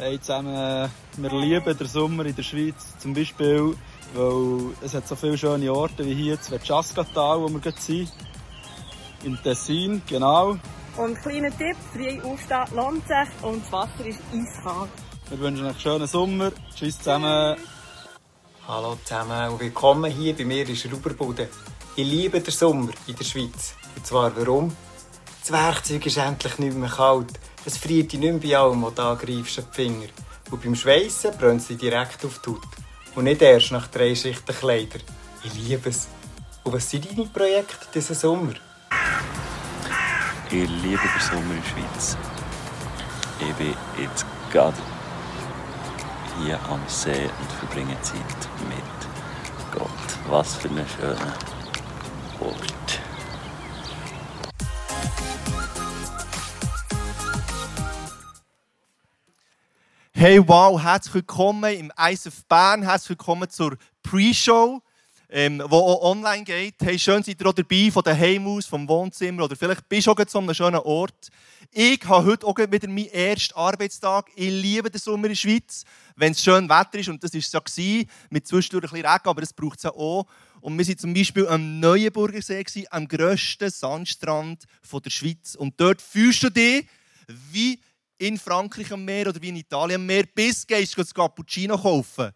Hey zusammen, wir lieben den Sommer in der Schweiz. Zum Beispiel, weil es hat so viele schöne Orte wie hier, das Veschaskatal, wo wir gerade sind. Im Tessin, genau. Und kleiner Tipp, früh aufstehen lohnt sich und das Wasser ist eiskalt. Wir wünschen euch einen schönen Sommer. Tschüss zusammen. Hallo zusammen und willkommen hier bei mir in Schrauberbude. Ich liebe den Sommer in der Schweiz. Und zwar warum? Das Werkzeug ist endlich nicht mehr kalt. Es friert dich nicht mehr bei allem, was du angreifst, die Finger. Und beim Schweissen brennt dich direkt auf die Haut. Und nicht erst nach drei Schichten Kleider. Ich liebe es. Und was sind deine Projekte diesen Sommer? Ich liebe den Sommer in der Schweiz. Ich bin jetzt gerade hier am See und verbringe Zeit mit Gott. Was für ein schöner Ort. Hey, wow, herzlich willkommen im ISF Bern. Herzlich willkommen zur Pre-Show, ähm, die auch online geht. Hey, schön seid ihr auch dabei, von daheim aus, vom Wohnzimmer oder vielleicht bist du auch zu einem schönen Ort. Ich habe heute auch wieder meinen ersten Arbeitstag. Ich liebe den Sommer in der Schweiz, wenn es schön Wetter ist. Und das war es ja, gewesen, mit zwischendurch ein bisschen Regen, aber das braucht es ja auch. Und wir waren zum Beispiel am Neuenburger See, am grössten Sandstrand der Schweiz. Und dort fühlst du dich wie in Frankreich am Meer oder wie in Italien am Meer, bis gehst du das Cappuccino kaufen.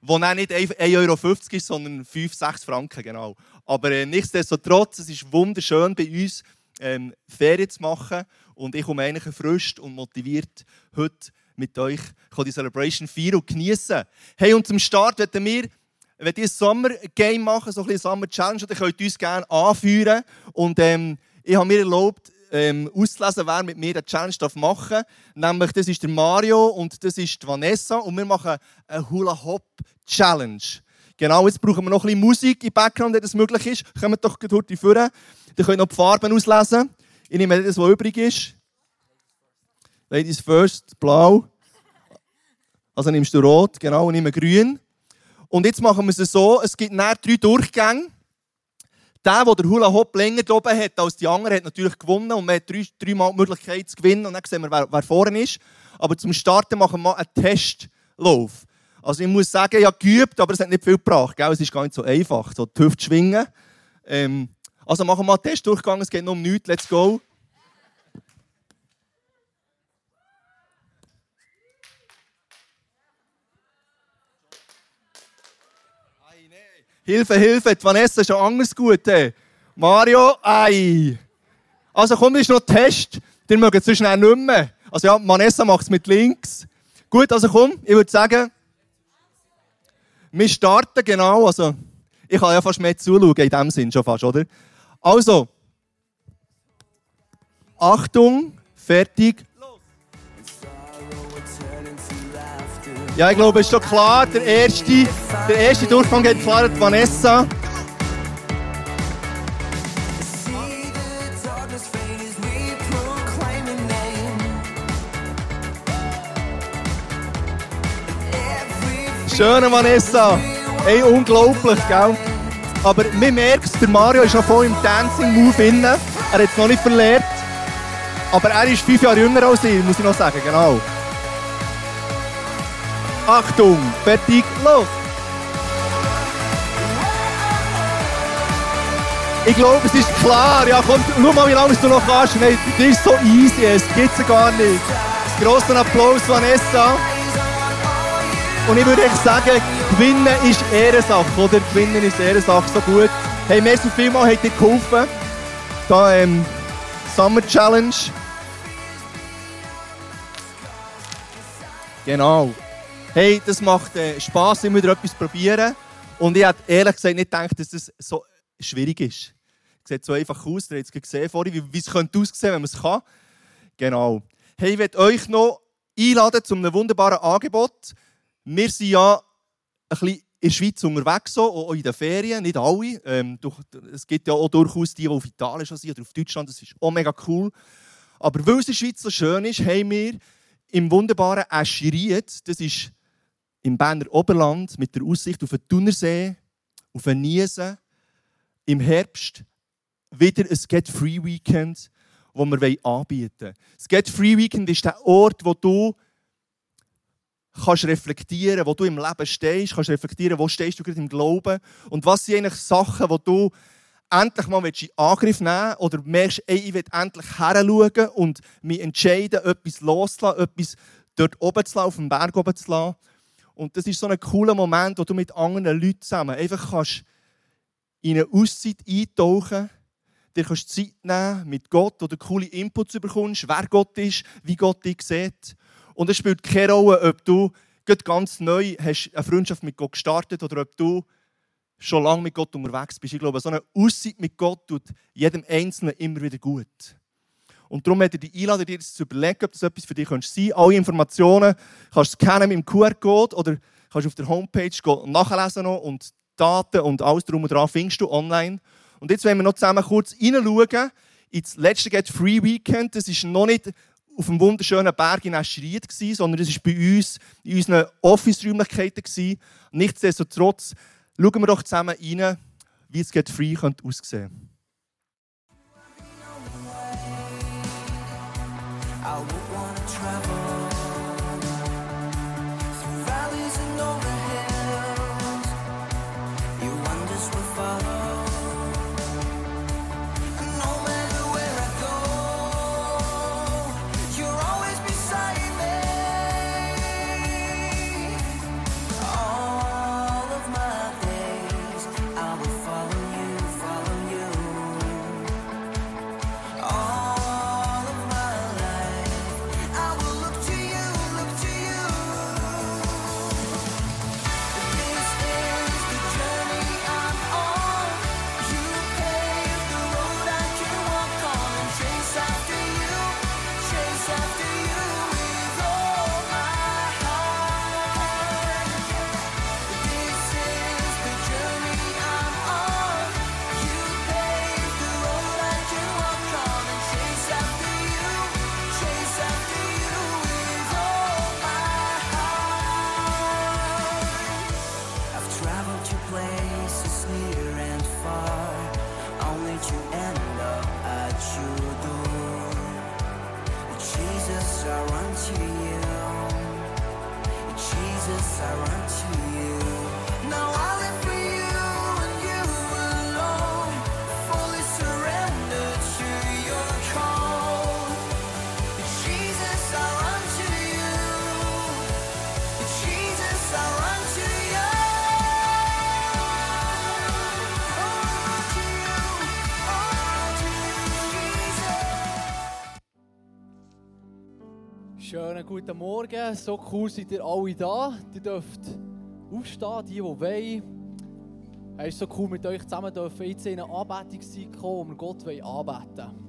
Wo dann nicht 1,50 Euro ist, sondern 5, 6 Franken, genau. Aber äh, nichtsdestotrotz, es ist wunderschön bei uns, ähm, Ferien zu machen. Und ich komme eigentlich erfrischt und motiviert heute mit euch die Celebration feiern und genießen. Hey, und zum Start werden wir wenn ihr ein Sommer-Game machen, so ein bisschen Sommer-Challenge, dann könnt ihr uns gerne anführen. Und ähm, ich habe mir erlaubt, ähm, auszulesen, wer mit mir eine Challenge machen darf. Nämlich, das ist der Mario und das ist die Vanessa. Und wir machen eine Hula-Hop-Challenge. Genau, jetzt brauchen wir noch ein bisschen Musik im Background, wenn das möglich ist. Kommt doch vorne. Dann könnt ihr noch die Farben auslesen. Ich nehme das, was übrig ist. Ladies first, blau. Also nimmst du rot, genau, und nehme grün. Und jetzt machen wir es so, es gibt näher drei Durchgänge. Der, der den Hula Hop länger oben hat als die anderen, hat natürlich gewonnen und man hat drei, dreimal die Möglichkeit zu gewinnen und dann sehen wir, wer, wer vorne ist. Aber zum Starten machen wir mal einen Testlauf. Also ich muss sagen, ich habe geübt, aber es hat nicht viel gebracht. Gell? Es ist gar nicht so einfach, so die Hüfte schwingen. Ähm, also machen wir mal einen Testdurchgang, es geht nur um nichts, let's go. Hilfe, Hilfe, die Vanessa ist schon anders gut. Hey. Mario, ei. Also komm, das ist noch ein Test. Den mögen so schnell nicht mehr. Also ja, Vanessa macht es mit links. Gut, also komm, ich würde sagen, wir starten genau. Also, ich kann ja fast mehr zuschauen, in dem Sinn schon fast, oder? Also, Achtung, fertig, Ja, ich glaube, es ist schon klar. Der erste, der erste Durchgang hat klar Vanessa. Schöne Vanessa. Ey, unglaublich, gell? Aber man merkt, der Mario ist noch voll im Dancing-Move inne. Er hat es noch nicht verlernt. Aber er ist fünf Jahre jünger als ich, muss ich noch sagen, genau. Achtung, fertig, los! Ich glaube, es ist klar. Ja, komm, schau mal, wie lange du noch kannst. Nein, das ist so easy, es gibt es gar nicht. Grossen Applaus, Vanessa. Und ich würde echt sagen, Gewinnen ist Ehrensache, oder? Gewinnen ist Ehrensache, so gut. Hey, merci vielmals, habt ihr geholfen. Da, ähm, Summer Challenge. Genau. Hey, das macht äh, Spass, immer wieder etwas probieren. Und ich hätte ehrlich gesagt nicht gedacht, dass das so schwierig ist. Es sieht so einfach aus, ihr habt es gesehen vorhin, wie, es könnte aussehen, wenn man es kann. Genau. Hey, ich möchte euch noch einladen zu einem wunderbaren Angebot. Wir sind ja ein bisschen in der Schweiz unterwegs, auch in den Ferien, nicht alle. Ähm, es gibt ja auch durchaus die, die auf Italien schon sind oder auf Deutschland, das ist auch mega cool. Aber weil es in der Schweiz so schön ist, haben wir im wunderbaren Aschiriet, das ist im Berner Oberland mit der Aussicht auf den Thunersee, auf den Niesen, im Herbst wieder ein Get Free Weekend, das wir anbieten wollen. Das Get Free Weekend ist der Ort, wo du kannst reflektieren, wo du im Leben stehst, kannst reflektieren, wo stehst du gerade im Glauben und was sind eigentlich Sachen, wo du endlich mal in Angriff nehmen oder merkst, ey, ich will endlich heranschauen und mich entscheiden, etwas loszulassen, etwas dort oben zu lassen, auf dem Berg oben zu lassen. Und das ist so ein cooler Moment, wo du mit anderen Leuten zusammen einfach kannst in eine Auszeit eintauchen dir kannst Zeit nehmen mit Gott, wo du coole Inputs bekommst, wer Gott ist, wie Gott dich sieht. Und es spielt keine Rolle, ob du ganz neu hast eine Freundschaft mit Gott gestartet oder ob du schon lange mit Gott unterwegs bist. Ich glaube, so eine Aussicht mit Gott tut jedem Einzelnen immer wieder gut. Und darum möchte ich dich einladen, dir zu überlegen, ob das etwas für dich sein könnte. Alle Informationen kannst du scannen mit dem QR-Code oder kannst auf der Homepage nachlesen und Daten und alles drum und dran findest du online. Und jetzt wollen wir noch zusammen kurz hineinschauen ins letzte Get Free Weekend. Das ist noch nicht auf einem wunderschönen Berg in Escheried, sondern es war bei uns in unseren Office-Räumlichkeiten. Nichtsdestotrotz schauen wir doch zusammen rein, wie es Get Free könnte aussehen könnte. Schönen guten Morgen, so cool seid ihr alle da. Ihr dürft aufstehen, die, die wollen. Es ist so cool mit euch zusammen dürfen jetzt in eine kommen, wo wir Gott anbeten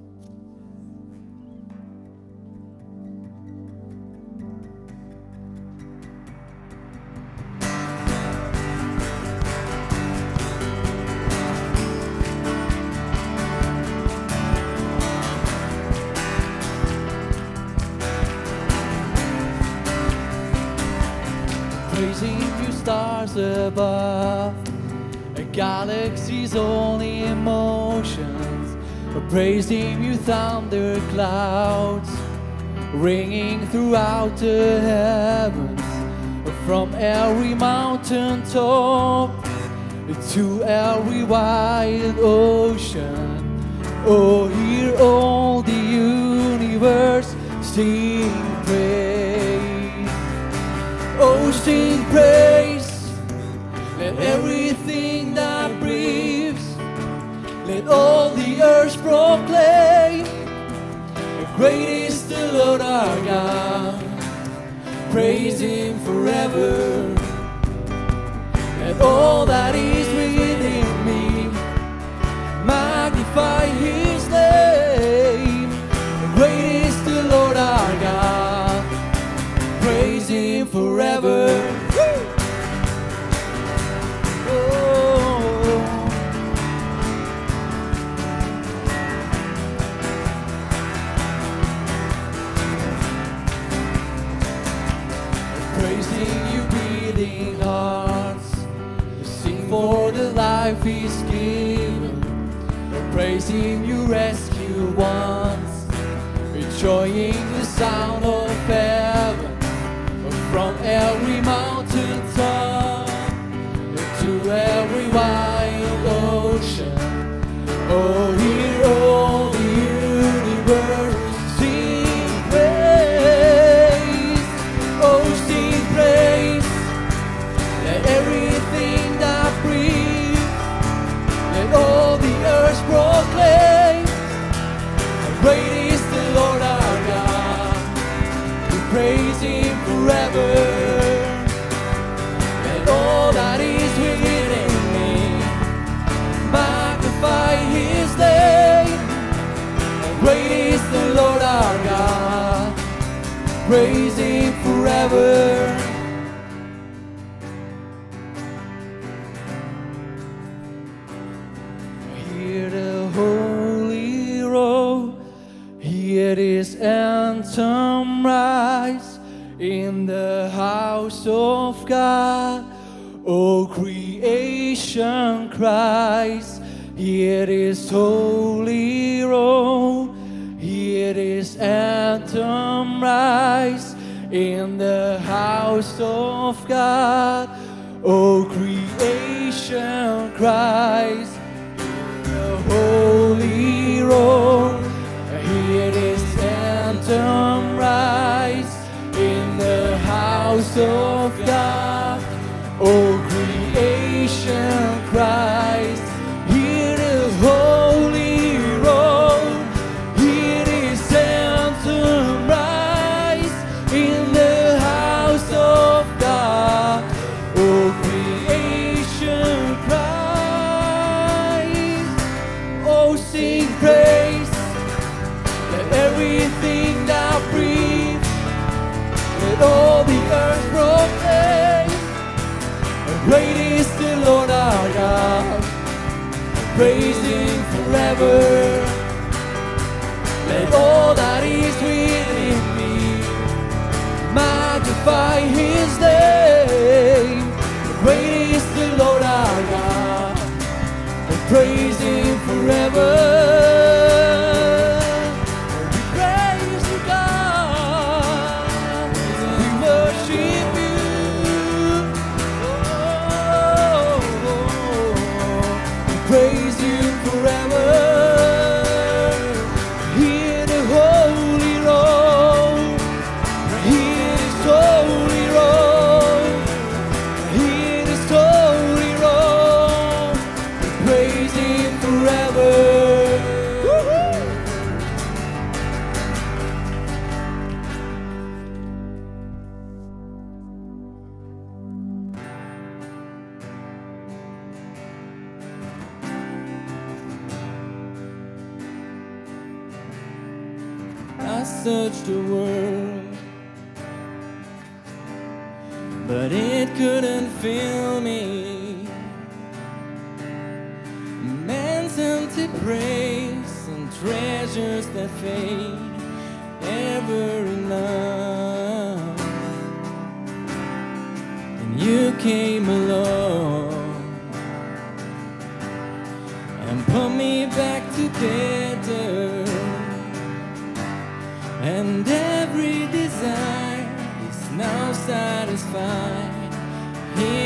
wollen. above. A galaxy's only emotions. Praising you, thunder clouds, ringing throughout the heavens. From every mountain top to every wide ocean. Oh, hear all the universe sing praise. Oh, sing praise. Everything that breathes, let all the earth proclaim, great is the Lord our God. Praise Him forever. Let all that is within me magnify His name. Great is the Lord our God. Praise Him forever. life is given, praising you rescue once, enjoying the sound of heaven. From every mountain top to every wild ocean. Oh, praise Him forever. Hear the holy roll, hear this anthem rise in the house of God. Oh creation cries, hear this holy roll. rise in the house of God. Oh, creation cries in the holy road. Hear this anthem rise in the house of Great is the Lord our God, praise Him forever. Let all that is within me magnify His name. Great is the Lord our God, praise Him forever. It's fine.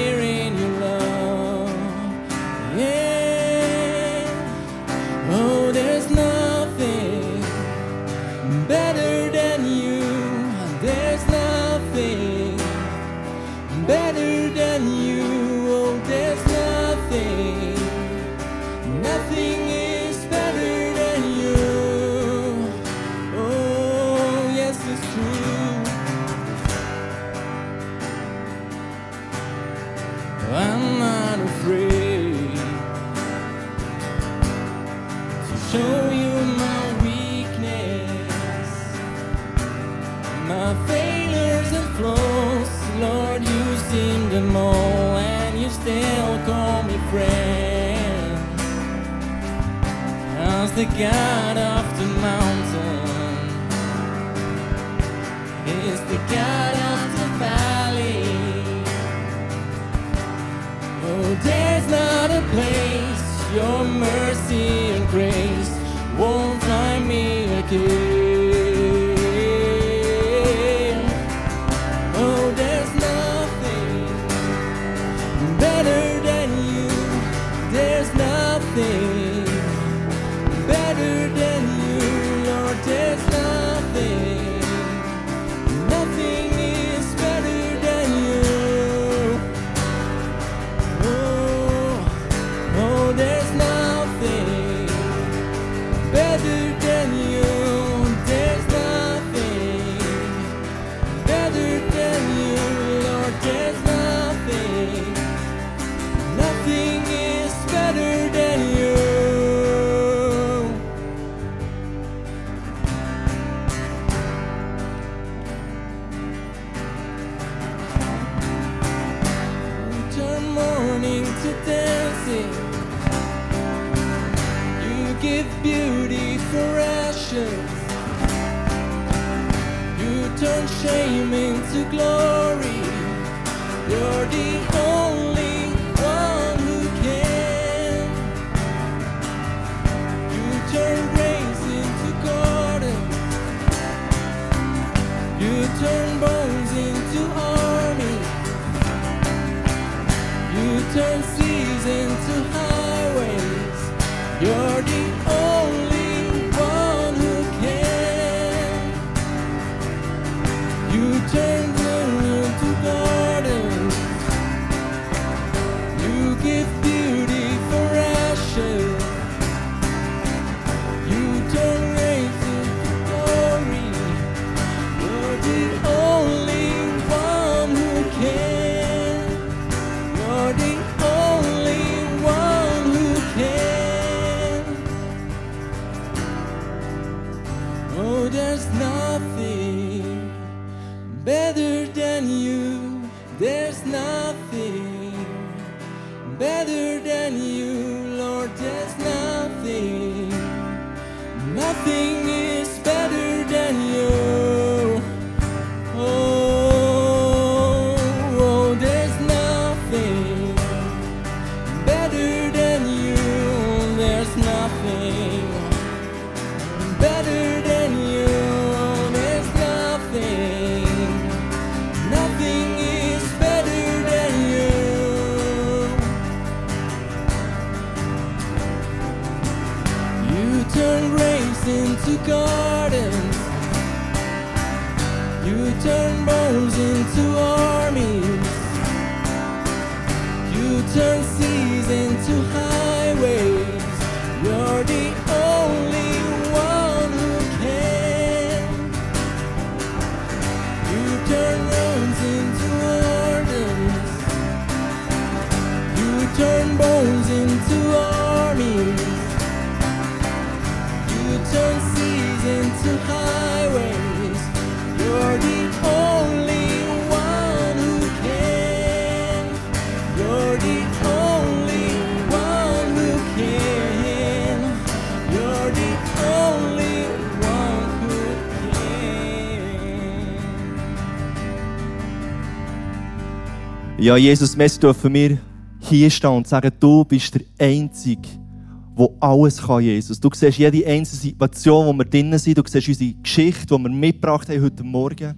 Ja, Jesus, merci dürfen wir hier stehen und sagen, du bist der Einzige, der alles kann, Jesus. Du siehst jede einzelne Situation, wo wir drinnen sind. Du siehst unsere Geschichte, die wir mitgebracht haben heute Morgen.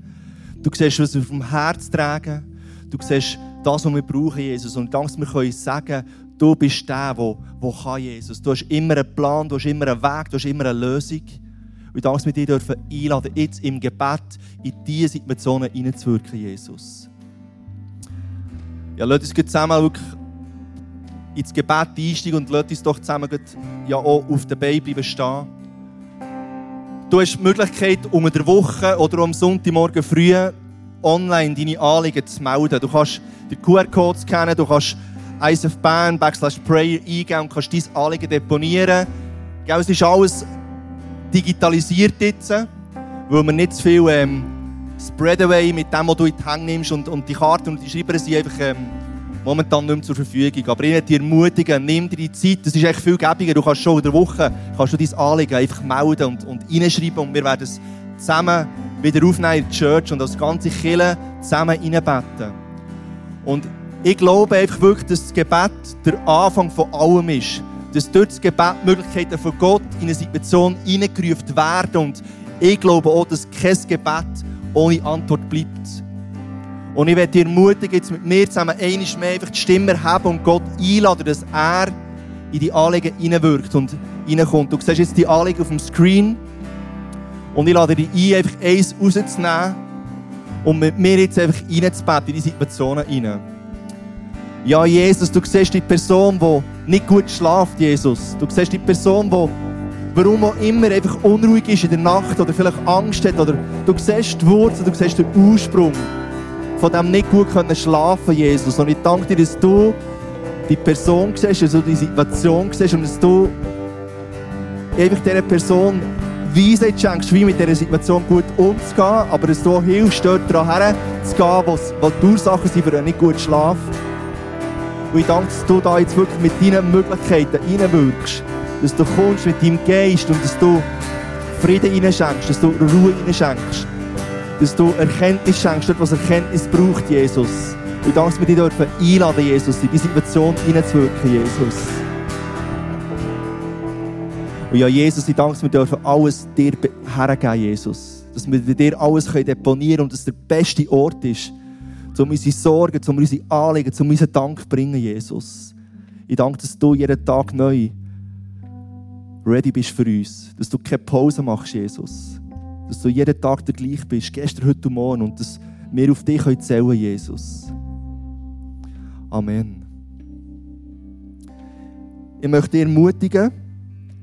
Du siehst, was wir vom Herz tragen. Du siehst das, was wir brauchen, Jesus. Und dank, wir können sagen, du bist der, der, der kann, Jesus. Du hast immer einen Plan, du hast immer einen Weg, du hast immer eine Lösung. Und dank, wir dich dürfen einladen, jetzt im Gebet in diese Situationen hineinzuwirken, Jesus. Ja, lasst uns zusammen wirklich ins Gebet einsteigen und lasst uns doch zusammen ja, auch auf den Beinen bleiben stehen. Du hast die Möglichkeit, unter der Woche oder am Sonntagmorgen früh online deine Anliegen zu melden. Du kannst den QR-Code scannen, du kannst ISFBAN backslash prayer eingeben und kannst dein Anliegen deponieren. Es ist alles digitalisiert jetzt, weil wir nicht zu viel ähm, Spreadaway mit dem, was du in die Hände nimmst und, und die Karten und die Schreiber sind einfach ähm, momentan nicht mehr zur Verfügung. Aber ich möchte ermutigen, nimm dir die Zeit, das ist echt viel gäbiger. Du kannst schon in der Woche kannst du dein Anliegen einfach melden und, und reinschreiben und wir werden es zusammen wieder aufnehmen in die Church und als ganze Kirche zusammen reinbeten. Und ich glaube einfach wirklich, dass das Gebet der Anfang von allem ist. Dass durch das Gebet Möglichkeiten von Gott in eine Situation hineingerufen werden. Und ich glaube auch, dass kein Gebet ohne Antwort bleibt. Und ich werde dich ermutigen, jetzt mit mir zusammen einmal mehr einfach die Stimme erheben und Gott einladen, dass er in die Anliegen hineinwirkt und hineinkommt. Du siehst jetzt die Anliegen auf dem Screen. Und ich lade dich ein, einfach eins rauszunehmen und mit mir jetzt einfach reinzubeten in die Situationen hinein. Ja, Jesus, du siehst die Person, die nicht gut schlaft, Jesus. Du siehst die Person, die warum auch immer einfach unruhig ist in der Nacht oder vielleicht Angst hat. Oder du siehst die Wurzel, du siehst den Ursprung von dem nicht gut können schlafen, Jesus. Und ich danke dir, dass du die Person siehst, du die Situation siehst und dass du einfach dieser Person Weisheit schenkst, wie mit dieser Situation gut umzugehen, aber dass du auch hilfst, dort daran herzugehen, was die Ursachen sind für einen nicht guten Schlaf. Und ich danke, dass du da jetzt wirklich mit deinen Möglichkeiten reinwirkst. Dass du kommst mit deinem Geist und dass du Frieden reinschenkst, dass du Ruhe reinschenkst. dass du Erkenntnis schenkst, dort, was Erkenntnis braucht, Jesus. Und danke, dass wir dich dürfen einladen, Jesus, in die Situation hineinzuwirken, Jesus. Und ja, Jesus, ich danke, dass wir dürfen alles dir be- hergeben, Jesus. Dass wir dir alles deponieren können und dass der beste Ort ist, um unsere Sorgen, um unsere Anliegen, um unseren Dank zu bringen, Jesus. Ich danke, dass du jeden Tag neu ready bist für uns. Dass du keine Pause machst, Jesus. Dass du jeden Tag der gleich bist, gestern, heute und morgen. Und dass wir auf dich können zählen Jesus. Amen. Ich möchte dich ermutigen,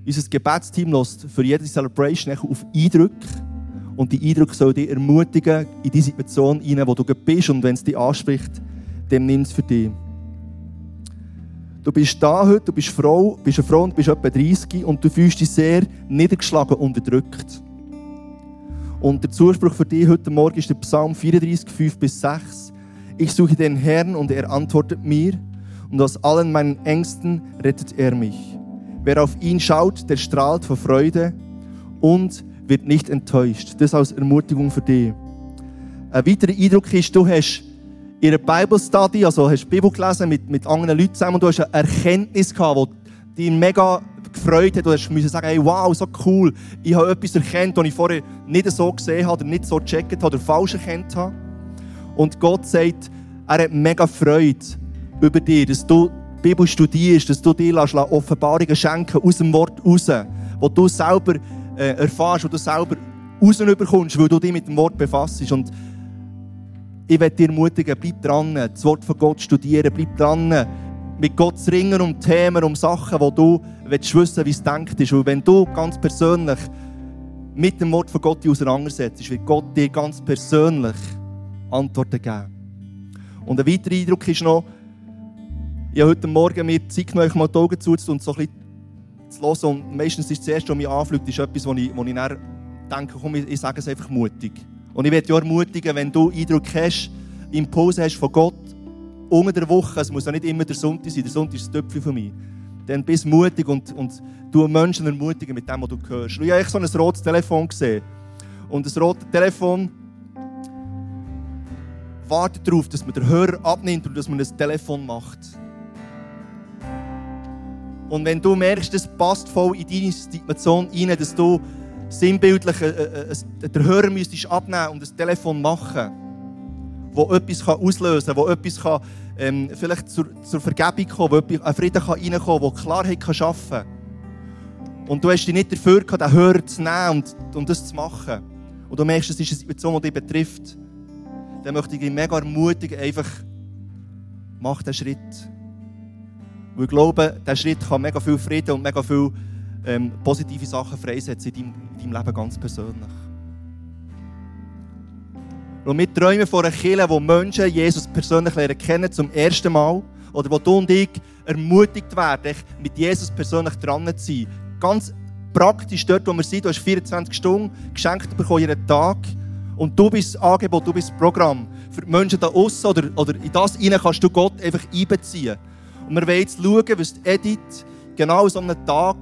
unser Gebetsteam lässt für jede Celebration auf Eindrücke. Und die Eindrücke sollen dich ermutigen in die Situation hinein, wo du bist. Und wenn es dich anspricht, dann nimm es für dich. Du bist da heute, du bist Frau, bist eine Frau und bist etwa 30 und du fühlst dich sehr niedergeschlagen unterdrückt. Und der Zuspruch für dich heute Morgen ist der Psalm 34, 5 bis 6. Ich suche den Herrn und er antwortet mir und aus allen meinen Ängsten rettet er mich. Wer auf ihn schaut, der strahlt vor Freude und wird nicht enttäuscht. Das als Ermutigung für dich. Ein weiterer Eindruck ist, du hast in einer Bible Study, also hast die Bibel gelesen mit, mit anderen Leuten zusammen und du hast eine Erkenntnis gehabt, die dich mega gefreut hat. Du müssen sagen, hey, wow, so cool. Ich habe etwas erkannt, das ich vorher nicht so gesehen habe, oder nicht so gecheckt habe, oder falsch erkannt habe. Und Gott sagt, er hat mega Freude über dich, dass du die Bibel studierst, dass du dir Offenbarungen schenken aus dem Wort raus, wo du selber äh, erfährst, wo du selber rausbekommst, weil du dich mit dem Wort befasst. Und ich werde dir ermutigen, bleib dran, das Wort von Gott studieren, bleib dran, mit Gott zu ringen um Themen, um Sachen, wo du willst wissen wie es denkt ist. Und wenn du ganz persönlich mit dem Wort von Gott auseinandersetzt, wird Gott dir ganz persönlich Antworten geben. Und ein weiterer Eindruck ist noch, ich habe heute Morgen mir Zeit genommen, mal die Augen zuzutun und so ein bisschen zu hören. Und meistens ist das Erste, was mich anfliegt, ist etwas, wo ich, wo ich dann denke, komm, ich sage es einfach mutig. Und ich werde dich ermutigen, wenn du Eindruck hast, Impulse hast von Gott, unter der Woche, es muss ja nicht immer der Sonntag sein, der Sonntag ist das Töpfchen für mich, dann bist mutig und, und du Menschen ermutigen mit dem, was du hörst. Ich habe so ein rotes Telefon gesehen. Und das rote Telefon wartet darauf, dass man den Hörer abnimmt und dass man ein Telefon macht. Und wenn du merkst, das passt voll in deine Situation rein, dass du sinnbildlich äh, äh, den Hörer müsstest abnehmen und ein Telefon machen, wo etwas auslösen kann, wo etwas kann, ähm, vielleicht zur, zur Vergebung kommen, wo etwas, ein Frieden kann reinkommen kann, wo Klarheit kann schaffen kann. Und du hast dich nicht dafür gehabt, den Hörer zu nehmen und, und das zu machen. Und du merkst, es ist eine Situation, die dich betrifft. Dann möchte ich dich mega ermutigen, einfach mach den Schritt. Weil ich glaube, dieser Schritt kann mega viel Frieden und mega viel ähm, positive Sachen freisetzen in deinem, in deinem Leben ganz persönlich. Und wir träumen von einer Kirche, wo Menschen Jesus persönlich lernen kennen zum ersten Mal. Oder wo du und ich ermutigt werden, mit Jesus persönlich dran zu sein. Ganz praktisch dort, wo wir sind. Du hast 24 Stunden geschenkt bekommen, jeden Tag. Und du bist das Angebot, du bist das Programm. Für die Menschen da außen oder, oder in das hinein kannst du Gott einfach einbeziehen. Und wir wollen jetzt schauen, was Edith genau so einen Tag,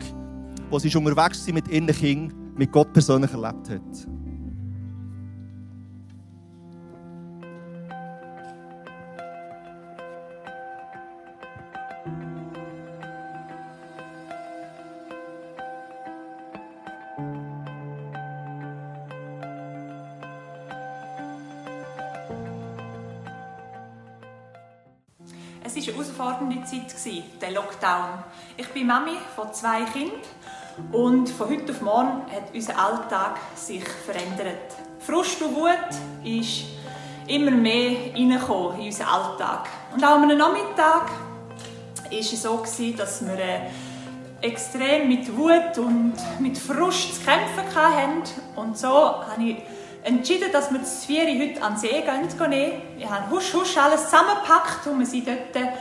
wo sie unterwegs mit ihren Kindern, mit Gott persönlich erlebt hat. Es war eine herausfordernde Zeit, der Lockdown. Ich bin Mami von zwei Kindern und von heute auf morgen hat unser Alltag sich verändert. Frust und Wut ist immer mehr in unseren Alltag. Und auch am Nachmittag war es so, dass wir äh, extrem mit Wut und mit Frust zu kämpfen hatten. Und so habe ich entschieden, dass wir das Vieri heute an den See gehen. Wir haben husch husch alles zusammengepackt und wir waren dort.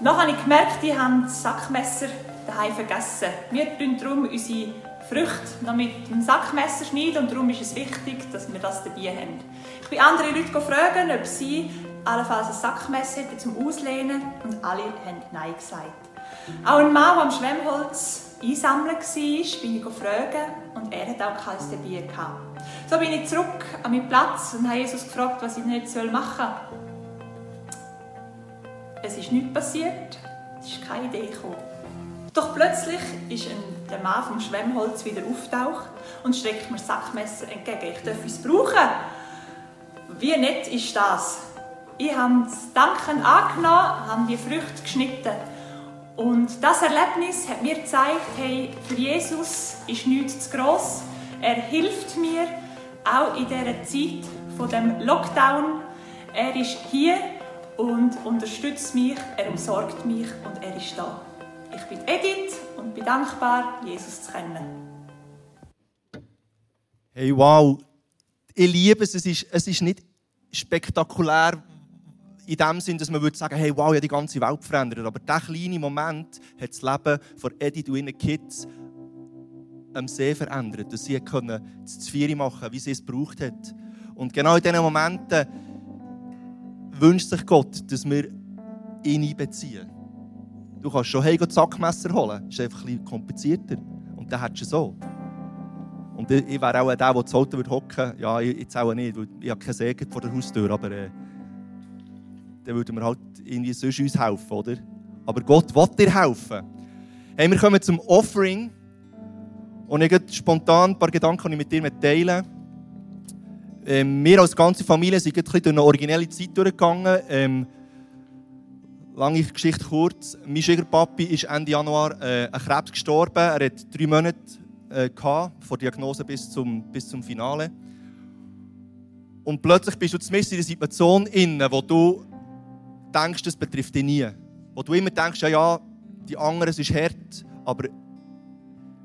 Dann habe ich gemerkt, die haben das Sackmesser daheim vergessen. Wir tun darum unsere Früchte noch mit dem Sackmesser schneiden und darum ist es wichtig, dass wir das dabei haben. Ich bin andere Leute fragen, ob sie allenfalls ein Sackmesser hätten zum Auslehnen und alle haben Nein gesagt. Auch ein Mann, der am Schwemmholz Einsammeln war, bin ich fragen und er hat auch kein Bier gehabt. So bin ich zurück an meinen Platz und habe Jesus gefragt, was ich nicht machen soll. Es ist nichts passiert, es ist keine Idee gekommen. Doch plötzlich ist der Mann vom Schwemmholz wieder auftaucht und streckt mir das Sackmesser entgegen. Ich darf es brauchen. Wie nett ist das? Ich habe das Danken angenommen, habe die Früchte geschnitten. Und das Erlebnis hat mir gezeigt, hey, für Jesus ist nichts zu gross. Er hilft mir, auch in dieser Zeit von dem Lockdown. Er ist hier und unterstützt mich, er umsorgt mich und er ist da. Ich bin Edith und bin dankbar, Jesus zu kennen. Hey, wow. Ich liebe es. Es ist, es ist nicht spektakulär in dem Sinn, dass man würde sagen, hey, wow, ja die ganze Welt verändert. Aber dieser kleine Moment hat das Leben von Edith und ihren Kids am See verändert. Dass sie können das Zvieri machen wie sie es gebraucht hat. Und genau in diesen Momenten wünscht sich Gott, dass wir ihn einbeziehen. Du kannst schon hey, das Sackmesser holen. Das ist einfach ein komplizierter. Und dann hättest du so. Und ich wäre auch der, der das Auto hocken würde. Ja, jetzt auch nicht, weil ich habe keine Säge vor der Haustür. Aber äh, dann würden wir halt irgendwie sonst uns helfen, oder? Aber Gott will dir helfen. Hey, wir kommen zum Offering. Und ich spontan ein paar Gedanken, ich mit dir teilen ähm, Wir als ganze Familie sind durch eine originelle Zeit durchgegangen. Ähm, lange Geschichte kurz. Mein Schwiegerpapi ist Ende Januar äh, an Krebs gestorben. Er hat drei Monate äh, gehabt, von Diagnose bis zum, bis zum Finale. Und plötzlich bist du zumindest in einer Situation, in wo du denkst, das betrifft dich nie. Wo du immer denkst, ja, ja, die anderen, ist hart, aber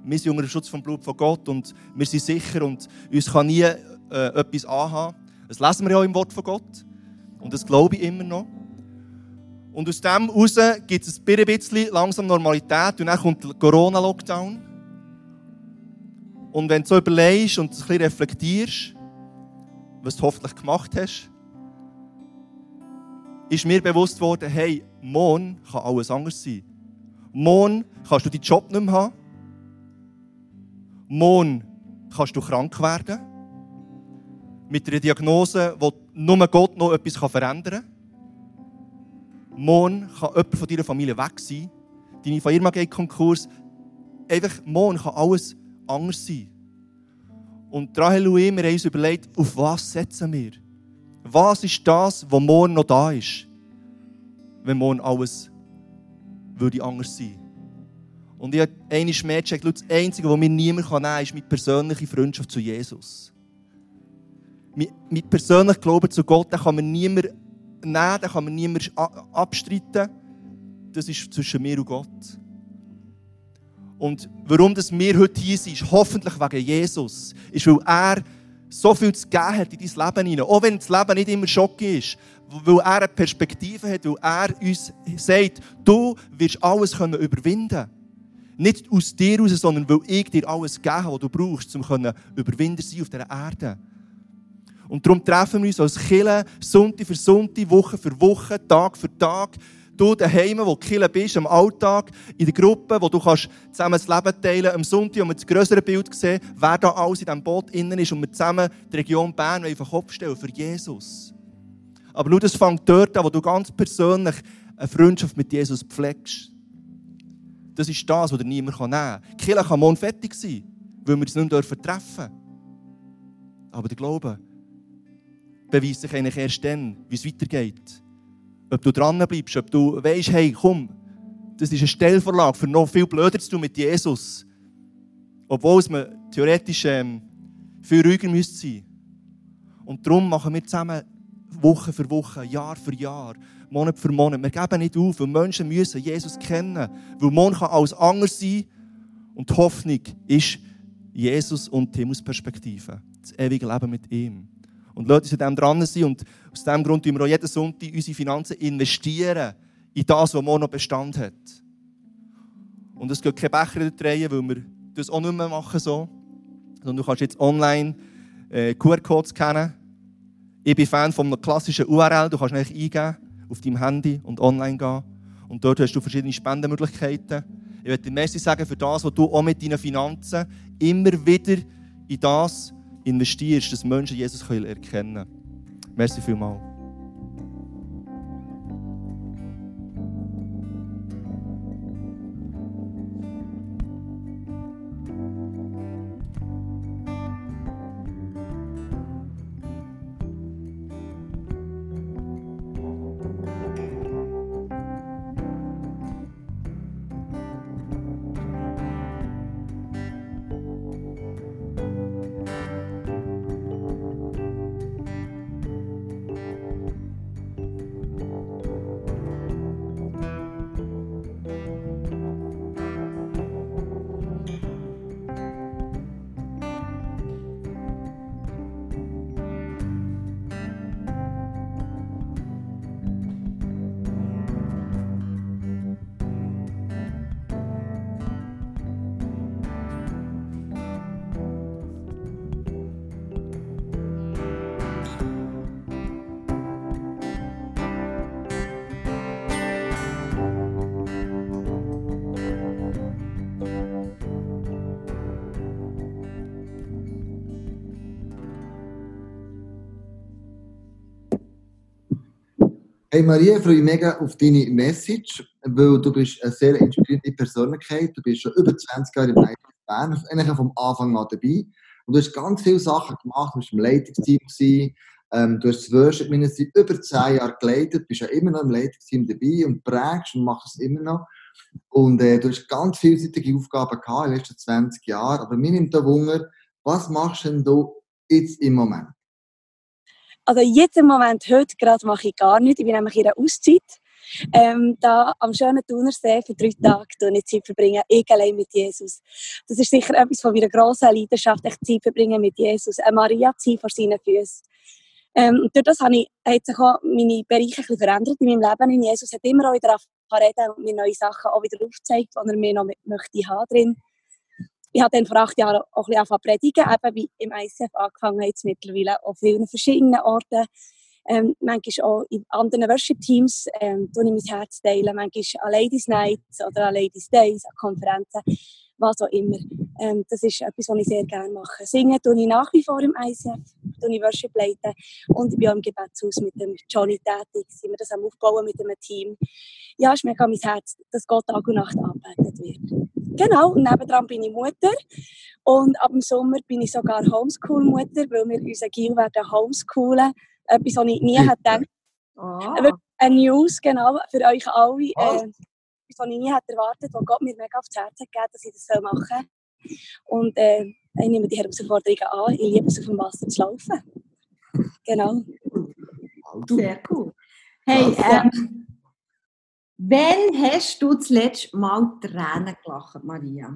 wir sind unter dem Schutz vom Blut von Gott und wir sind sicher und uns kann nie äh, etwas anhaben. Das lesen wir ja im Wort von Gott und das glaube ich immer noch. Und aus dem heraus gibt es ein bisschen langsam Normalität und dann kommt der Corona-Lockdown. Und wenn du so überlegst und ein bisschen reflektierst, was du hoffentlich gemacht hast, ist mir bewusst worden, hey, morgen kann alles anders sein. Morgen kannst du deinen Job nicht mehr haben. Morgen kannst du krank werden. Mit einer Diagnose, wo nur Gott noch etwas verändern kann. Morgen kann jemand von deiner Familie weg sein. Deine Firma geht Konkurs. Einfach, morgen kann alles anders sein. Und Rahel und ich, wir haben uns überlegt, auf was setzen wir? Was ist das, was morgen noch da ist? Wenn morgen alles würde anders sein. Und ich habe einmal mehr gecheckt, das Einzige, was mir niemand nehmen kann, ist meine persönliche Freundschaft zu Jesus. Mit persönlichen Glauben zu Gott, den kann man niemand nehmen, den kann man niemand abstreiten. Das ist zwischen mir und Gott. Und warum das wir heute hier sind, ist hoffentlich wegen Jesus. Ist, weil er so viel zu geben hat in dein Leben hinein. Auch wenn das Leben nicht immer Schock ist. Weil er eine Perspektive hat, weil er uns sagt, du wirst alles können überwinden Nicht aus dir heraus, sondern weil ich dir alles geben was du brauchst, um Überwinder sein auf dieser Erde. Und darum treffen wir uns als Killer Sonntag für Sonntag, Woche für Woche, Tag für Tag. Du daheim, wo du Killer bist, am Alltag, in der Gruppe, wo du kannst zusammen das Leben teilen am Sonntag, um das größere Bild sehen, wer da alles in diesem Boot innen ist und wir zusammen die Region Bern auf den Kopf stellen für Jesus. Aber nur das fängt dort an, wo du ganz persönlich eine Freundschaft mit Jesus pflegst. Das ist das, was dir niemand nehmen kann. Die kann morgen fertig sein, weil wir es nicht treffen dürfen. Aber der Glaube beweist sich eigentlich erst dann, wie es weitergeht. Ob du dran bleibst, ob du weißt, hey, komm, das ist eine Stellvorlage für noch viel blöder zu tun mit Jesus. Obwohl es mir theoretisch ähm, viel ruhiger müsste sein. Und darum machen wir zusammen Woche für Woche, Jahr für Jahr, Monat für Monat. Wir geben nicht auf, weil Menschen müssen Jesus kennen. Weil morgen kann alles anders sein. Und die Hoffnung ist Jesus und die Himmelsperspektive. Das ewige Leben mit ihm. Und Leute, die an dem dran sind. Und aus diesem Grund investieren wir auch jeden Sonntag unsere Finanzen investieren in das, was morgen noch Bestand hat. Und es geht kein Becher drehen, weil wir das auch nicht mehr machen so. Sondern du kannst jetzt online äh, QR-Codes kennen. Ich bin Fan von einem klassischen URL. Du kannst eigentlich eingeben auf deinem Handy und online gehen. Und dort hast du verschiedene Spendenmöglichkeiten. Ich Ich möchte dir Merci sagen für das, was du auch mit deinen Finanzen immer wieder in das investierst, dass Menschen Jesus erkennen können. Merci vielmals. Hey Maria, ich freue mich mega auf deine Message, weil du bist eine sehr inspirierende Persönlichkeit. Du bist schon über 20 Jahre im ICF Bern, eigentlich vom Anfang an dabei. Und du hast ganz viele Sachen gemacht. Du warst im Leitungsteam, ähm, du hast das Worship Ministry über 10 Jahre geleitet, bist ja immer noch im Leitungsteam dabei und prägst und machst es immer noch. Und äh, du hast ganz vielseitige Aufgaben gehabt in den letzten 20 Jahren. Aber mir nimmt da Wunder, was machst denn du jetzt im Moment? Also im Moment, heute gerade mache ich gar nichts. Ich bin nämlich in einer Auszeit. Ähm, da am schönen Thunersee für drei Tage ich Zeit verbringen, ich allein mit Jesus. Das ist sicher etwas von meiner grossen Leidenschaft, echt Zeit verbringen mit Jesus. Eine Maria zu vor seinen Füßen. Ähm, durch das habe ich, hat sich auch meine Bereiche ein verändert in meinem Leben. In Jesus hat immer auch wieder reden und mir neue Sachen auch wieder aufgezeigt, die er mir noch mit, möchte haben drin ich habe dann vor acht Jahren auch ein bisschen predigen, eben wie im ICF angefangen, jetzt mittlerweile auf vielen verschiedenen Orten. Ähm, manchmal auch in anderen Worship-Teams ähm, ich mein Herz teilen, manchmal an Ladies Nights oder an Ladies Days, an Konferenzen, was auch immer. Ähm, das ist etwas, was ich sehr gerne mache. Singen tue ich nach wie vor im ICF, tue ich Worship leiten und ich bin auch im Gebetshaus mit dem Johnny tätig, sind wir das am Aufbauen mit einem Team. Ja, ist mega mein Herz, dass Gott Tag und Nacht angebetet wird. Genau, und nebendran bin ich Mutter. Und ab dem Sommer bin ich sogar Homeschool-Mutter, weil wir unseren Gil werden homeschoolen. Etwas, was ich nie hätte gedacht. Oh. Eine News, genau, für euch alle. Äh, etwas, was ich nie hätte erwartet, was Gott mir mega aufs Herz hat gegeben, dass ich das machen soll. Und äh, ich nehme die Herausforderungen an. Ich liebe es, auf dem Wasser zu laufen. Genau. Sehr cool. Hey, ähm, Wann hast du das letzte Mal Tränen gelacht, Maria?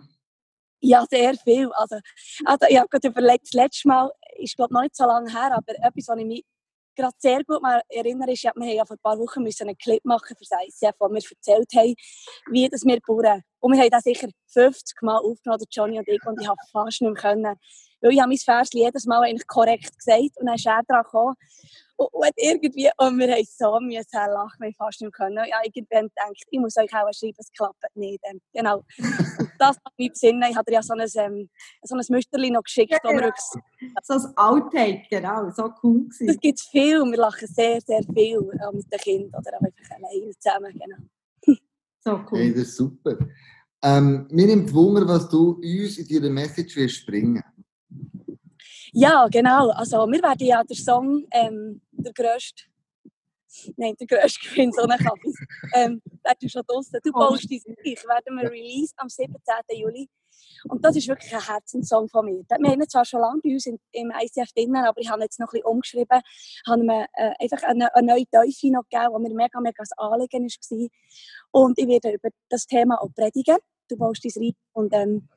Ja, sehr viel. Also, also ich habe gerade überlegt, das letzte Mal ist glaube noch nicht so lange her, aber etwas, was ich mich gerade sehr gut erinnere, ist, wir haben ja vor ein paar Wochen müssen einen Clip machen für das ICF, wo wir erzählt haben, wie das wir bauen. Und wir haben das sicher 50 Mal aufgenommen, Johnny und ich, und ich habe fast nicht mehr können. Weil ich habe mein Vers jedes Mal eigentlich korrekt gesagt und dann ist er dran gekommen und irgendwie, und wir haben so müssen lachen, wir fast nicht können. Ja, irgendwann denkt, ich muss euch auch schreiben, es klappt nicht. Ähm, genau. Das hat mich besinnen. Ich habe dir ja so ein, ähm, so ein Müsterli noch geschickt. Ja, genau. So ein Outtake, genau. So cool gewesen. Das gibt viel. Wir lachen sehr, sehr viel äh, mit den Kindern oder auch einfach alleine zusammen. Genau. So cool. Hey, das ist super. Ähm, mir nimmt Wunder, was du uns in deiner Message willst bringen ja, genau. Also, wir werden ja den Song ähm, der grösste, nein, der grösste Gewinn so einen Kaffee, ähm, der ist schon draußen. Du baust dein Ich werden wir release am 17. Juli. Und das ist wirklich ein Herzenssong von mir. Wir haben ihn zwar schon lange bei uns im ICF drin, aber ich habe jetzt noch ein bisschen umgeschrieben, habe mir äh, einfach eine, eine neue Teufel noch gegeben, die mir mega, mega Anliegen war. Und ich werde über das Thema auch predigen. Du baust dein Reich. Und ähm,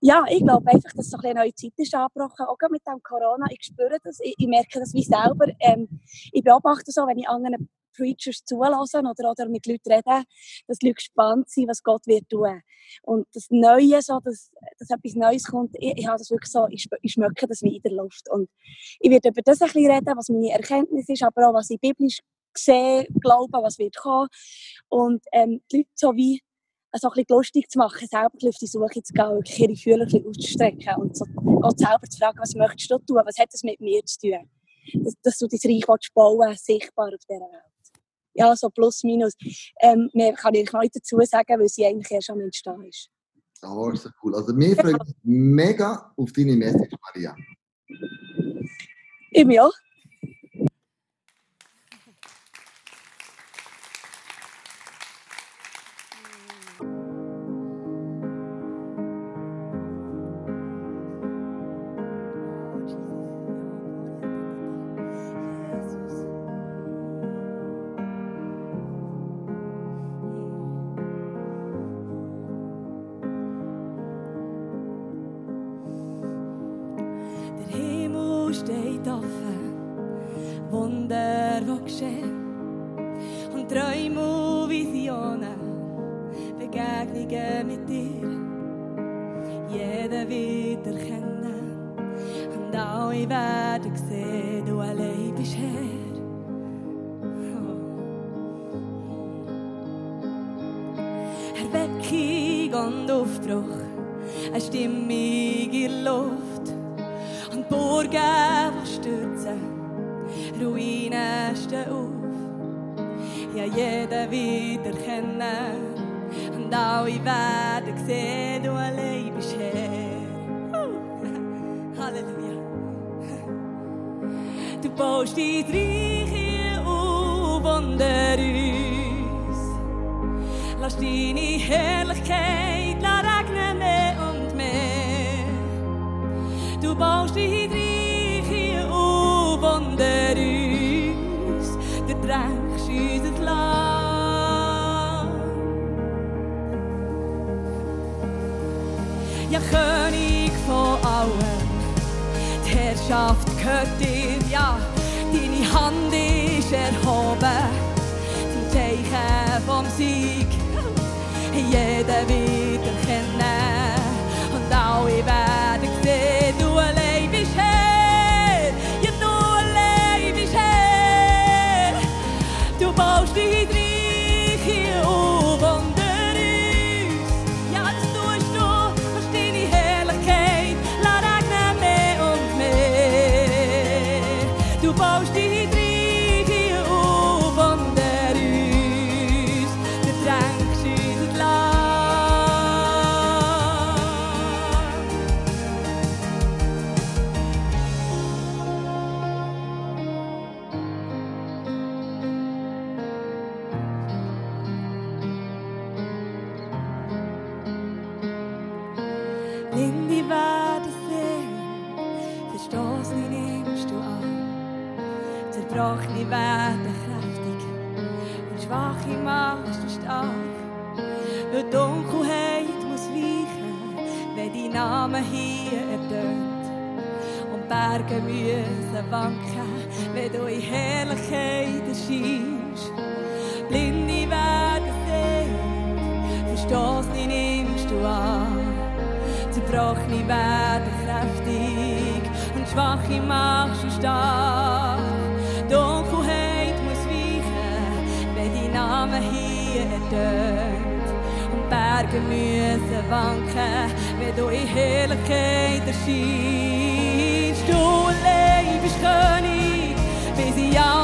ja, ich glaube einfach, dass so eine neue Zeit ist angebrochen, auch mit dem Corona. Ich spüre das, ich, ich merke das wie selber. Ähm, ich beobachte so, wenn ich anderen Preachers zulassen oder, oder mit Leuten reden, dass die Leute gespannt sind, was Gott wird tun. Und das Neue, so, dass, dass etwas Neues kommt, ich, ich habe das wirklich so, ich, ich schmecke das wie in der Luft. Und ich werde über das ein bisschen reden, was meine Erkenntnis ist, aber auch, was ich biblisch sehe, glaube, was wird kommen. Und ähm, die Leute so wie also ein bisschen lustig zu machen, selber auf die Suche zu gehen, wirklich ihre Fühler ein bisschen auszustrecken und so Gott selber zu fragen, was möchtest du tun, was hat das mit mir zu tun? Dass, dass du dein Reich willst bauen sichtbar auf dieser Welt. Ja, so plus, minus. Ähm, mehr kann ich noch nicht dazu sagen, weil sie eigentlich erst am Entstehen ist. Oh, ist so cool. Also wir freuen uns mega auf deine Message, Maria. Ich mich auch. Gehört dir, ja, deine Hand ist erhoben, zum Zeichen vom Sieg. Jeder wird erkennen und alle werden Berge müssen wanken, wenn du in Herrlichkeit erscheinst. Blinde werden sehen, Verstoßene nimmst du an. Zerbrochene werden kräftig und Schwache machst du stark. Dunkelheit muss weichen, wenn dein Name hier ertönt. Und Berge müssen wanken, wenn du in Herrlichkeit erscheinst. Bis in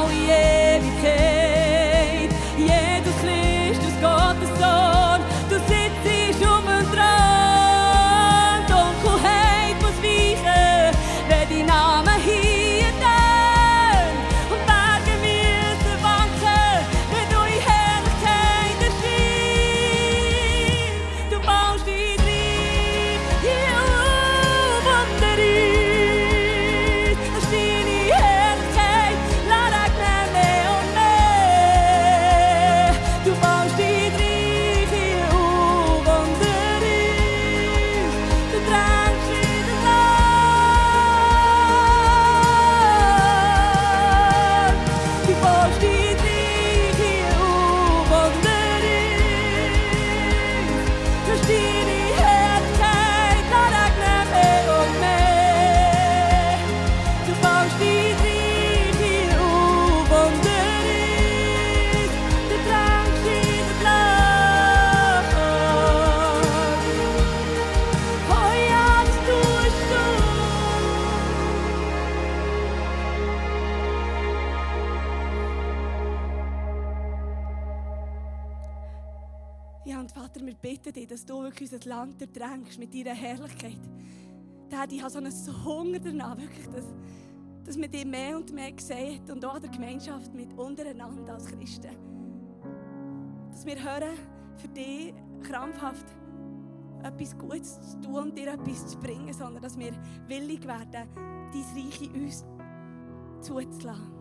dass du wirklich unser Land ertränkst mit deiner Herrlichkeit. Daddy, ich habe so einen Hunger danach, wirklich, dass, dass man dich mehr und mehr sieht und auch der Gemeinschaft mit untereinander als Christen. Dass wir hören, für dich krampfhaft etwas Gutes zu tun und dir etwas zu bringen, sondern dass wir willig werden, dein Reich in uns zuzulassen.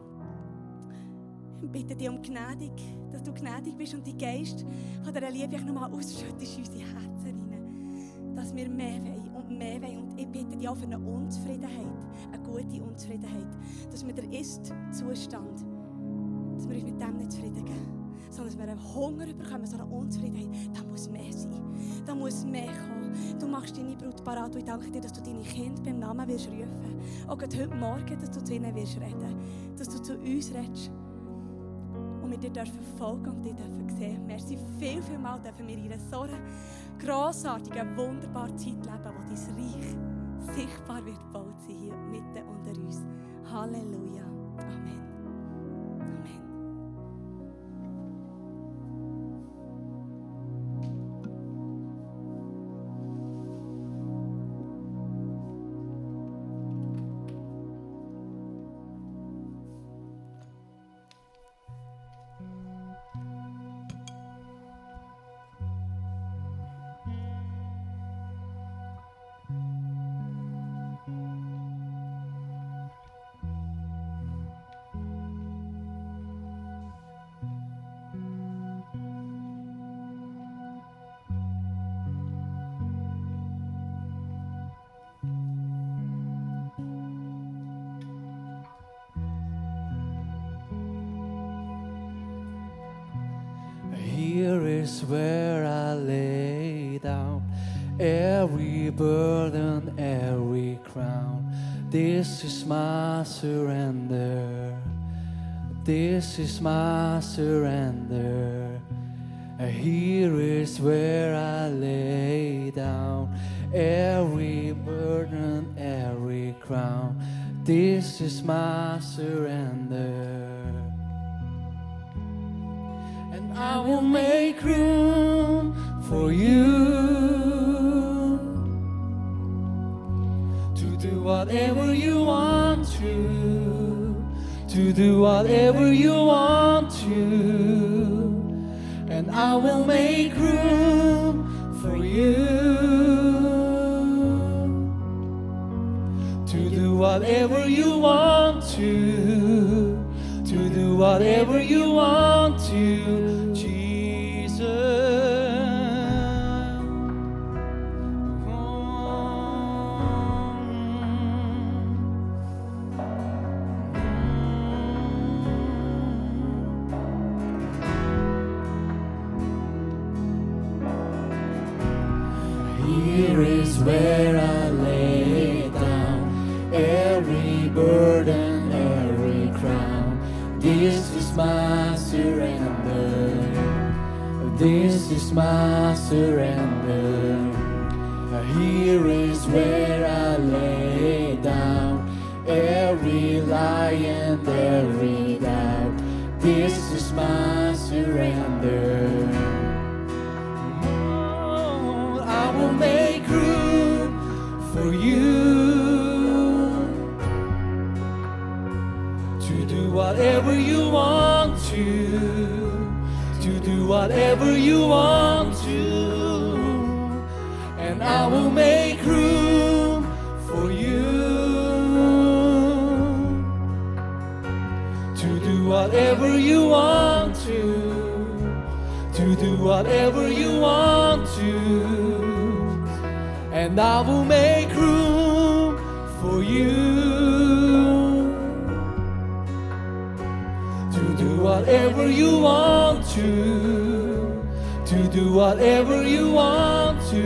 Ich bitte dich um Gnädig, dass du gnädig bist und die Geist von dieser Liebe nochmal ausschüttest in unsere Herzen hinein. Dass wir mehr wollen und mehr wollen. Und ich bitte dich auch für eine Unzufriedenheit, eine gute Unzufriedenheit. Dass wir der Ist-Zustand, dass wir uns mit dem nicht zufrieden geben sondern dass wir einen Hunger bekommen, so eine Unzufriedenheit. Da muss mehr sein. Da muss mehr kommen. Du machst deine Brut parat und ich danke dir, dass du deine Kinder beim Namen wirst rufen. Auch heute Morgen, dass du zu ihnen wirst reden. Dass du zu uns redest. Und wir dir dürfen folgen und dir dürfen sehen. Merci viel, viel mal dürfen wir in einer so grossartigen, wunderbaren Zeit leben, wo dein Reich sichtbar wird gebaut sein hier mitten unter uns. Halleluja. Amen. Burden, every crown. This is my surrender. This is my surrender. Here is where I lay down every burden, every crown. This is my surrender. And I will make room for you whatever you want to, to do whatever you want to, and I will make room for you. To do whatever you want to, to do whatever you want to, my surrender. Uh, here is where I lay down every lie and every doubt. This is my surrender. Oh, I will make room for you to do whatever you want to do whatever you want to, and I will make room for you. To do whatever you want to. To do whatever you want to, and I will make room for you. To do whatever you want to do whatever you want to,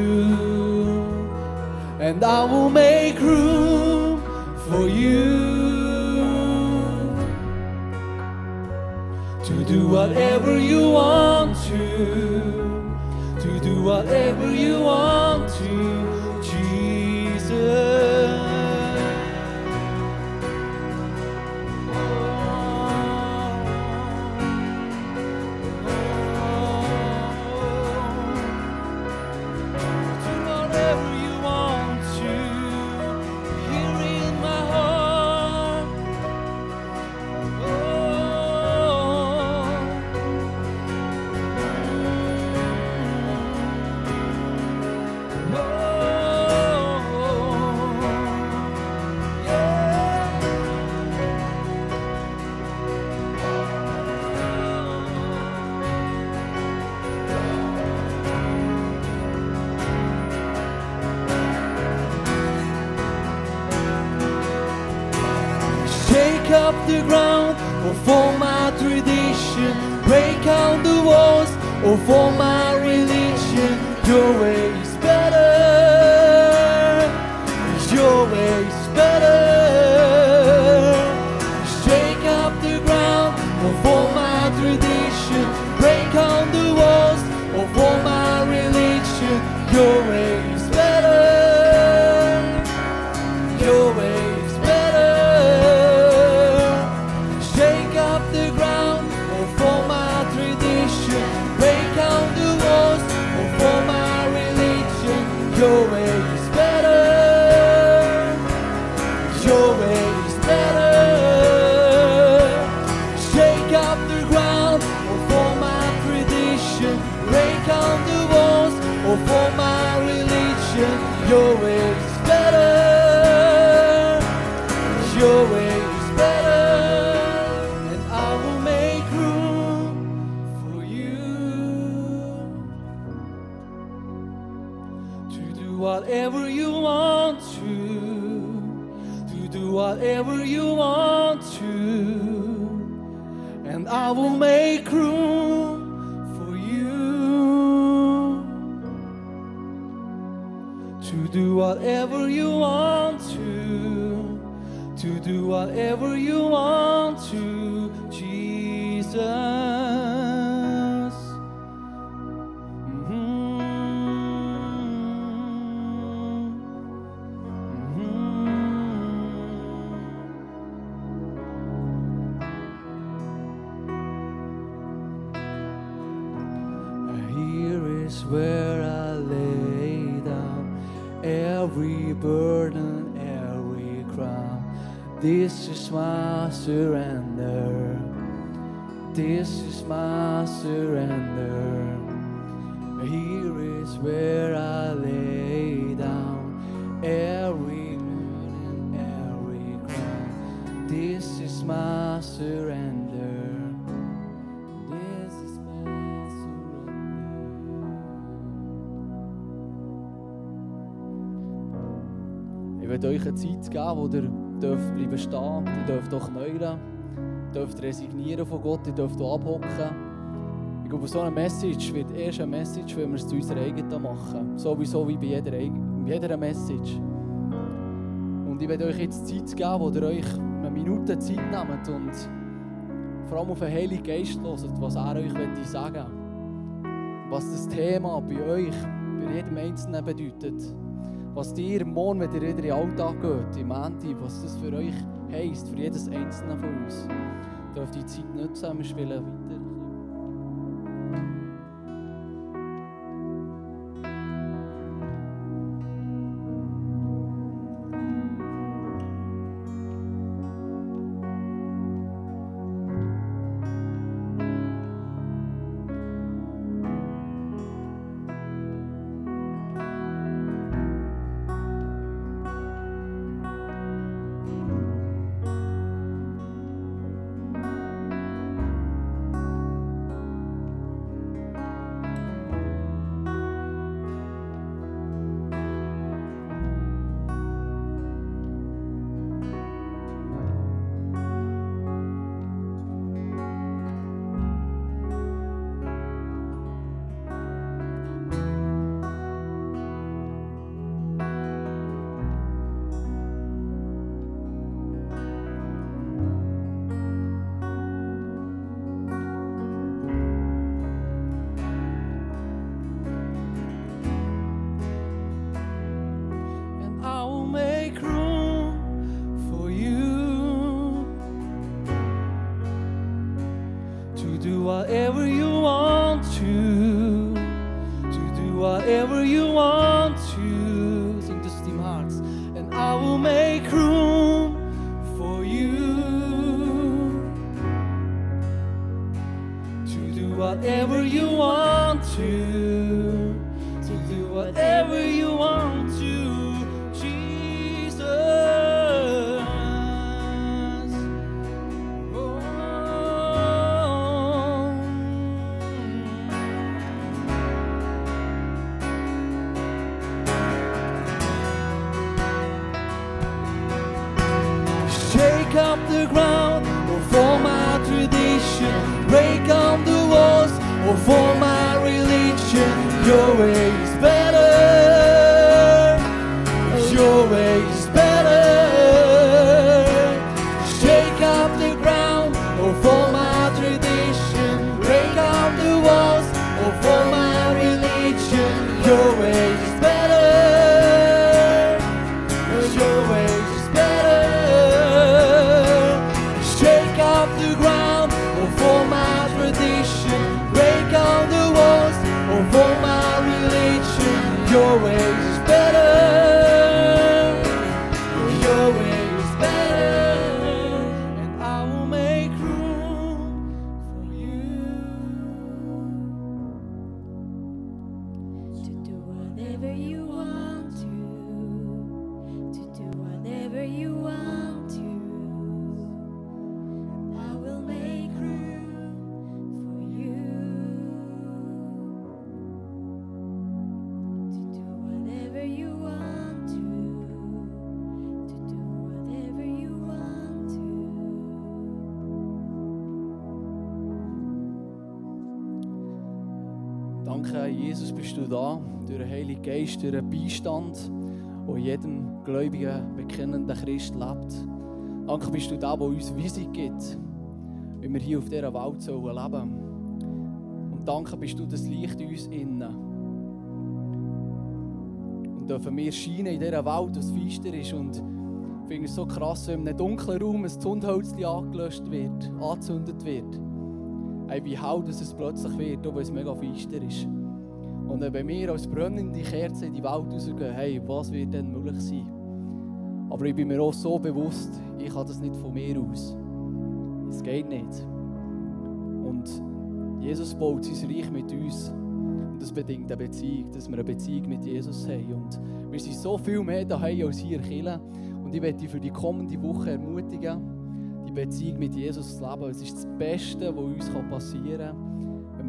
and I will make room for you. to do whatever you want to, to do whatever you want Up the ground of for my tradition. Break down the walls of for my religion. Your way is my surrender. This is my surrender. Here is where I lay down every burden, every crown. This is my surrender. This is my surrender. Ich werde euch eine Zeit geben, wo ihr dürft bleiben stehen, ihr dürft auch knäulen, ihr dürft resignieren von Gott, ihr dürft auch abhocken. Ich glaube, so eine Message wird erst eine Message, wenn wir es zu unserer eigenen machen. Sowieso wie bei jeder, jeder Message. Und ich werde euch jetzt Zeit geben, wo ihr euch eine Minute Zeit nehmt und vor allem auf den Heiligen Geist hört, was er euch möchte sagen Was das Thema bei euch, bei jedem Einzelnen bedeutet. Was dir morgen, wenn ihr wieder in den Alltag geht, im Ende, was das für euch heisst, für jedes Einzelne von uns. Dürft die Zeit nutzen, wir. For my religion. Your way is better. Geist, durch den Beistand, der jedem gläubigen, bekennenden Christ lebt. Danke, bist du da, der uns Weisung gibt, wie wir hier auf dieser Welt sollen leben Und danke, bist du das Licht in uns innen. Und dürfen wir scheinen in dieser Welt, was feister ist. Und ich finde es so krass, wenn in einem dunklen Raum ein Zündhölzchen angelöscht wird, angezündet wird. Hey, wie hell dass es plötzlich wird, obwohl es mega feister ist. Und wenn wir als brennende Kerze in die Welt rausgehen, hey, was wird denn möglich sein? Aber ich bin mir auch so bewusst, ich kann das nicht von mir aus. Es geht nicht. Und Jesus baut sein Reich mit uns. Und das bedingt eine Beziehung, dass wir eine Beziehung mit Jesus haben. Und wir sind so viel mehr daheim als hier in. Und ich möchte dich für die kommende Woche ermutigen, die Beziehung mit Jesus zu leben. Es ist das Beste, was uns passieren kann,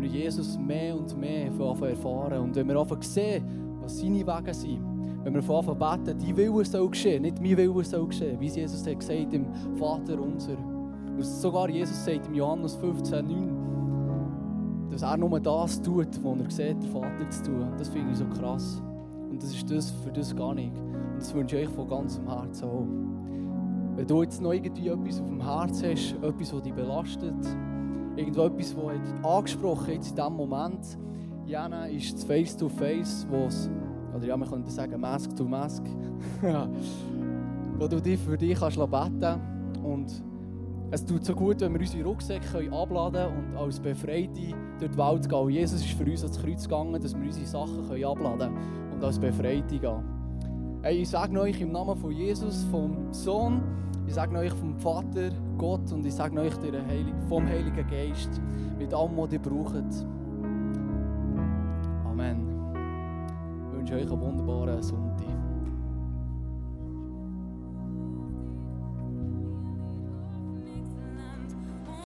wenn wir Jesus mehr und mehr anfangen erfahren. Und wenn wir anfangen sehen, was seine Wege sind. Wenn wir anfangen beten, die Wille soll geschehen, nicht mein Wille soll geschehen, wie es Jesus hat gesagt im Vater unser. Und sogar Jesus sagt im Johannes 15, 9, dass er nur das tut, was er sieht, der Vater zu tun. Das finde ich so krass. Und das ist das für das gar nicht. Und das wünsche ich euch von ganzem Herzen auch. Wenn du jetzt noch irgendwie etwas auf dem Herz hast, etwas, das dich belastet, irgendwo das hat angesprochen jetzt in diesem Moment, Jana ist das Face-to-Face, wo es, oder ja, man könnte sagen Mask-to-Mask, wo du dich für dich kannst beten. Und es tut so gut, wenn wir unsere Rucksäcke abladen können und als Befreite durch die Welt gehen. Jesus ist für uns ans Kreuz gegangen, dass wir unsere Sachen können abladen können und als Befreite gehen. Hey, ich sage euch im Namen von Jesus, vom Sohn, ich sage euch vom Vater, Gott und ich sage euch vom Heiligen Geist, mit allem, was ihr braucht. Amen. Ich wünsche euch einen wunderbaren Sonntag.